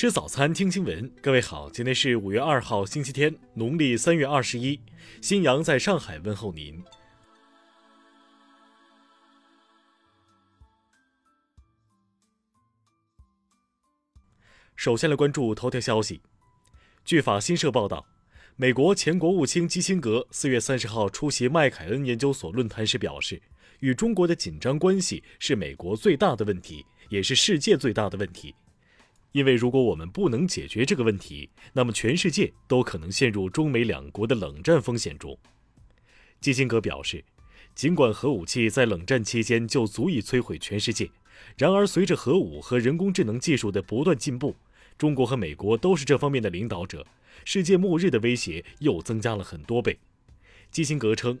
吃早餐，听新闻。各位好，今天是五月二号，星期天，农历三月二十一。新阳在上海问候您。首先来关注头条消息。据法新社报道，美国前国务卿基辛格四月三十号出席麦凯恩研究所论坛时表示，与中国的紧张关系是美国最大的问题，也是世界最大的问题。因为如果我们不能解决这个问题，那么全世界都可能陷入中美两国的冷战风险中。基辛格表示，尽管核武器在冷战期间就足以摧毁全世界，然而随着核武和人工智能技术的不断进步，中国和美国都是这方面的领导者，世界末日的威胁又增加了很多倍。基辛格称，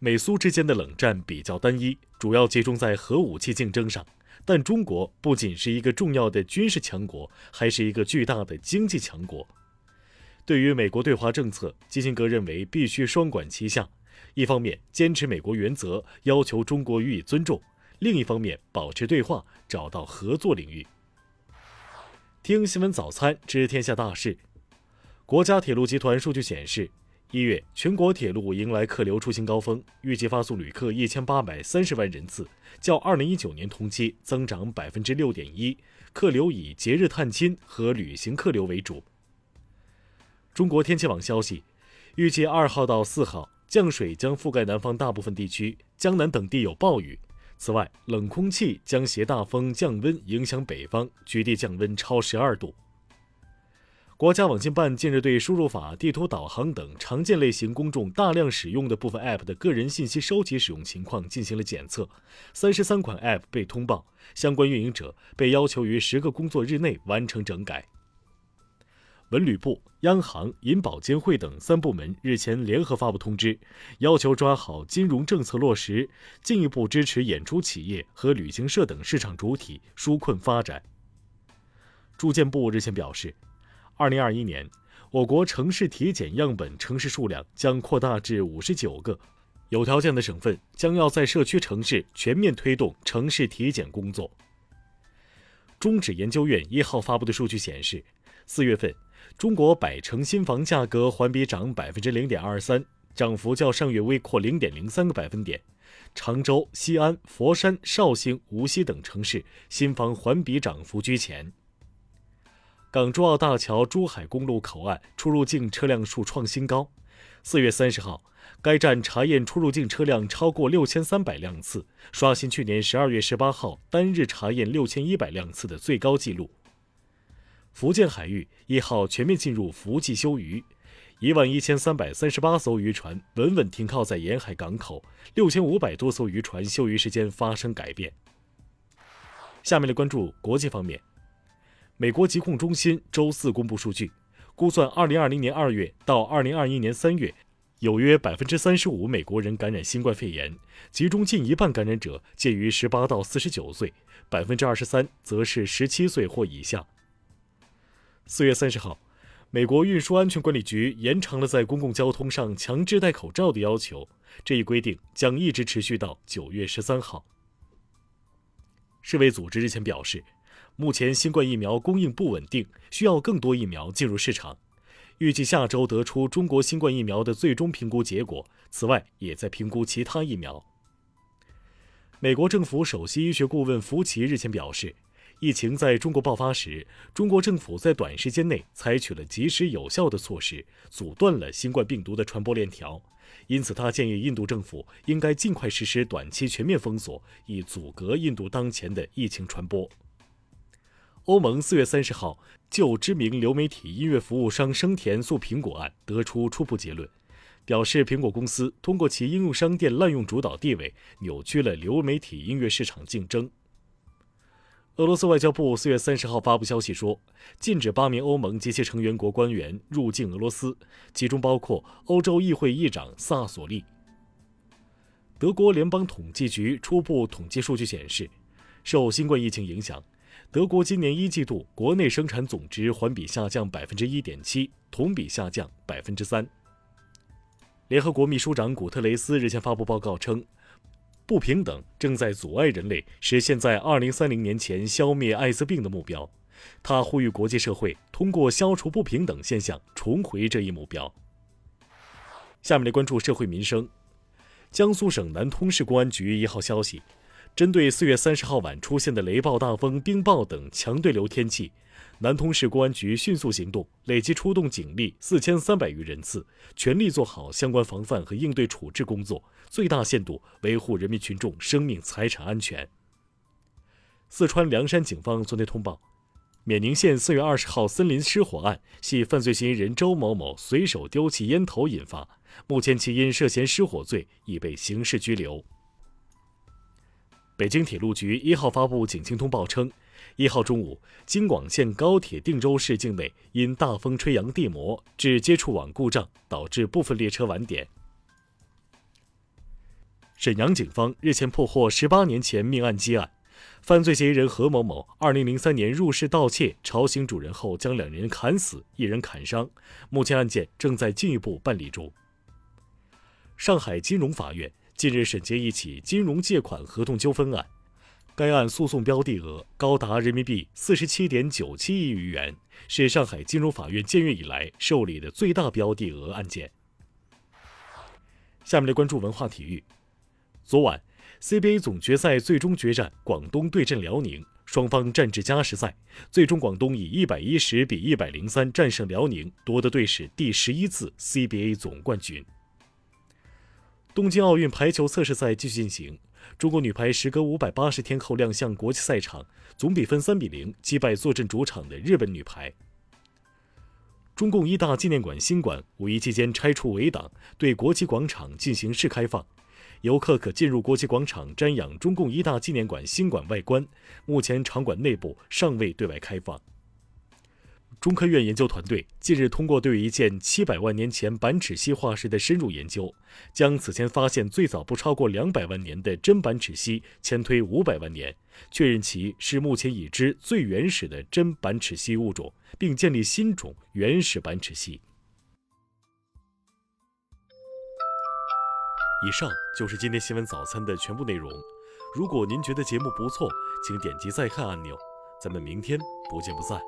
美苏之间的冷战比较单一，主要集中在核武器竞争上，但中国不仅是一个重要的军事强国，还是一个巨大的经济强国。对于美国对华政策，基辛格认为必须双管齐下，一方面坚持美国原则，要求中国予以尊重；另一方面保持对话，找到合作领域。听新闻早餐知天下大事。国家铁路集团数据显示，一月全国铁路迎来客流出行高峰，预计发送旅客一千八百三十万人次，较二零一九年同期增长百分之六点一。客流以节日探亲和旅行客流为主。中国天气网消息，预计二号到四号降水将覆盖南方大部分地区，江南等地有暴雨。此外，冷空气将携大风降温，影响北方，局地降温超十二度。国家网信办近日对输入法、地图导航等常见类型公众大量使用的部分 App 的个人信息收集使用情况进行了检测，三十三款 App 被通报，相关运营者被要求于十个工作日内完成整改。文旅部、央行、银保监会等三部门日前联合发布通知，要求抓好金融政策落实，进一步支持演出企业和旅行社等市场主体纾困发展。住建部日前表示，二零二一年我国城市体检样本城市数量将扩大至五十九个，有条件的省份将要在社区城市全面推动城市体检工作。中指研究院一号发布的数据显示，四月份。中国百城新房价格环比涨百分之零点二三，涨幅较上月微扩零点零三个百分点。常州、西安、佛山、绍兴、无锡等城市新房环比涨幅居前。港珠澳大桥珠海公路口岸出入境车辆数创新高，四月三十号，该站查验出入境车辆超过六千三百辆次，刷新去年十二月十八号单日查验六千一百辆次的最高纪录。福建海域一号全面进入伏季休渔，一万一千三百三十八艘渔船稳稳停靠在沿海港口，六千五百多艘渔船休渔时间发生改变。下面来关注国际方面，美国疾控中心周四公布数据，估算二零二零年二月到二零二一年三月，有约百分之三十五美国人感染新冠肺炎，其中近一半感染者介于十八到四十九岁，百分之二十三则是十七岁或以下。四月三十号，美国运输安全管理局延长了在公共交通上强制戴口罩的要求，这一规定将一直持续到九月十三号。世卫组织日前表示，目前新冠疫苗供应不稳定，需要更多疫苗进入市场，预计下周得出中国新冠疫苗的最终评估结果。此外，也在评估其他疫苗。美国政府首席医学顾问福奇日前表示。疫情在中国爆发时，中国政府在短时间内采取了及时有效的措施，阻断了新冠病毒的传播链条。因此，他建议印度政府应该尽快实施短期全面封锁，以阻隔印度当前的疫情传播。欧盟四月三十号就知名流媒体音乐服务商生田诉苹果案得出初步结论，表示苹果公司通过其应用商店滥用主导地位，扭曲了流媒体音乐市场竞争。俄罗斯外交部四月三十号发布消息说，禁止八名欧盟及其成员国官员入境俄罗斯，其中包括欧洲议会议长萨索利。德国联邦统计局初步统计数据显示，受新冠疫情影响，德国今年一季度国内生产总值环比下降百分之一点七，同比下降百分之三。联合国秘书长古特雷斯日前发布报告称。不平等正在阻碍人类实现在二零三零年前消灭艾滋病的目标。他呼吁国际社会通过消除不平等现象，重回这一目标。下面来关注社会民生。江苏省南通市公安局一号消息，针对四月三十号晚出现的雷暴大风、冰雹等强对流天气，南通市公安局迅速行动，累计出动警力四千三百余人次，全力做好相关防范和应对处置工作，最大限度维护人民群众生命财产安全。四川凉山警方昨天通报。冕宁县四月二十号森林失火案系犯罪嫌疑人周某某随手丢弃烟头引发，目前其因涉嫌失火罪已被刑事拘留。北京铁路局一号发布警情通报称，一号中午，京广线高铁定州市境内因大风吹扬地膜致接触网故障，导致部分列车晚点。沈阳警方日前破获十八年前命案积案。犯罪嫌疑人何某某，二零零三年入室盗窃，吵醒主人后将两人砍死，一人砍伤。目前案件正在进一步办理中。上海金融法院近日审结一起金融借款合同纠纷案，该案诉讼标的额高达人民币四十七点九七亿余元，是上海金融法院建院以来受理的最大标的额案件。下面来关注文化体育，昨晚。CBA 总决赛最终决战，广东对阵辽宁，双方战至加时赛，最终广东以一百一十比一百零三战胜辽宁，夺得队史第十一次 CBA 总冠军。东京奥运排球测试赛继续进行，中国女排时隔五百八十天后亮相国际赛场，总比分三比零击败坐镇主场的日本女排。中共一大纪念馆新馆五一期间拆除围挡，对国旗广场进行试开放。游客可进入国旗广场瞻仰中共一大纪念馆新馆外观，目前场馆内部尚未对外开放。中科院研究团队近日通过对一件七百万年前板齿蜥化石的深入研究，将此前发现最早不超过两百万年的真板齿蜥前推五百万年，确认其是目前已知最原始的真板齿蜥物种，并建立新种原始板齿蜥。以上就是今天新闻早餐的全部内容。如果您觉得节目不错，请点击再看按钮。咱们明天不见不散。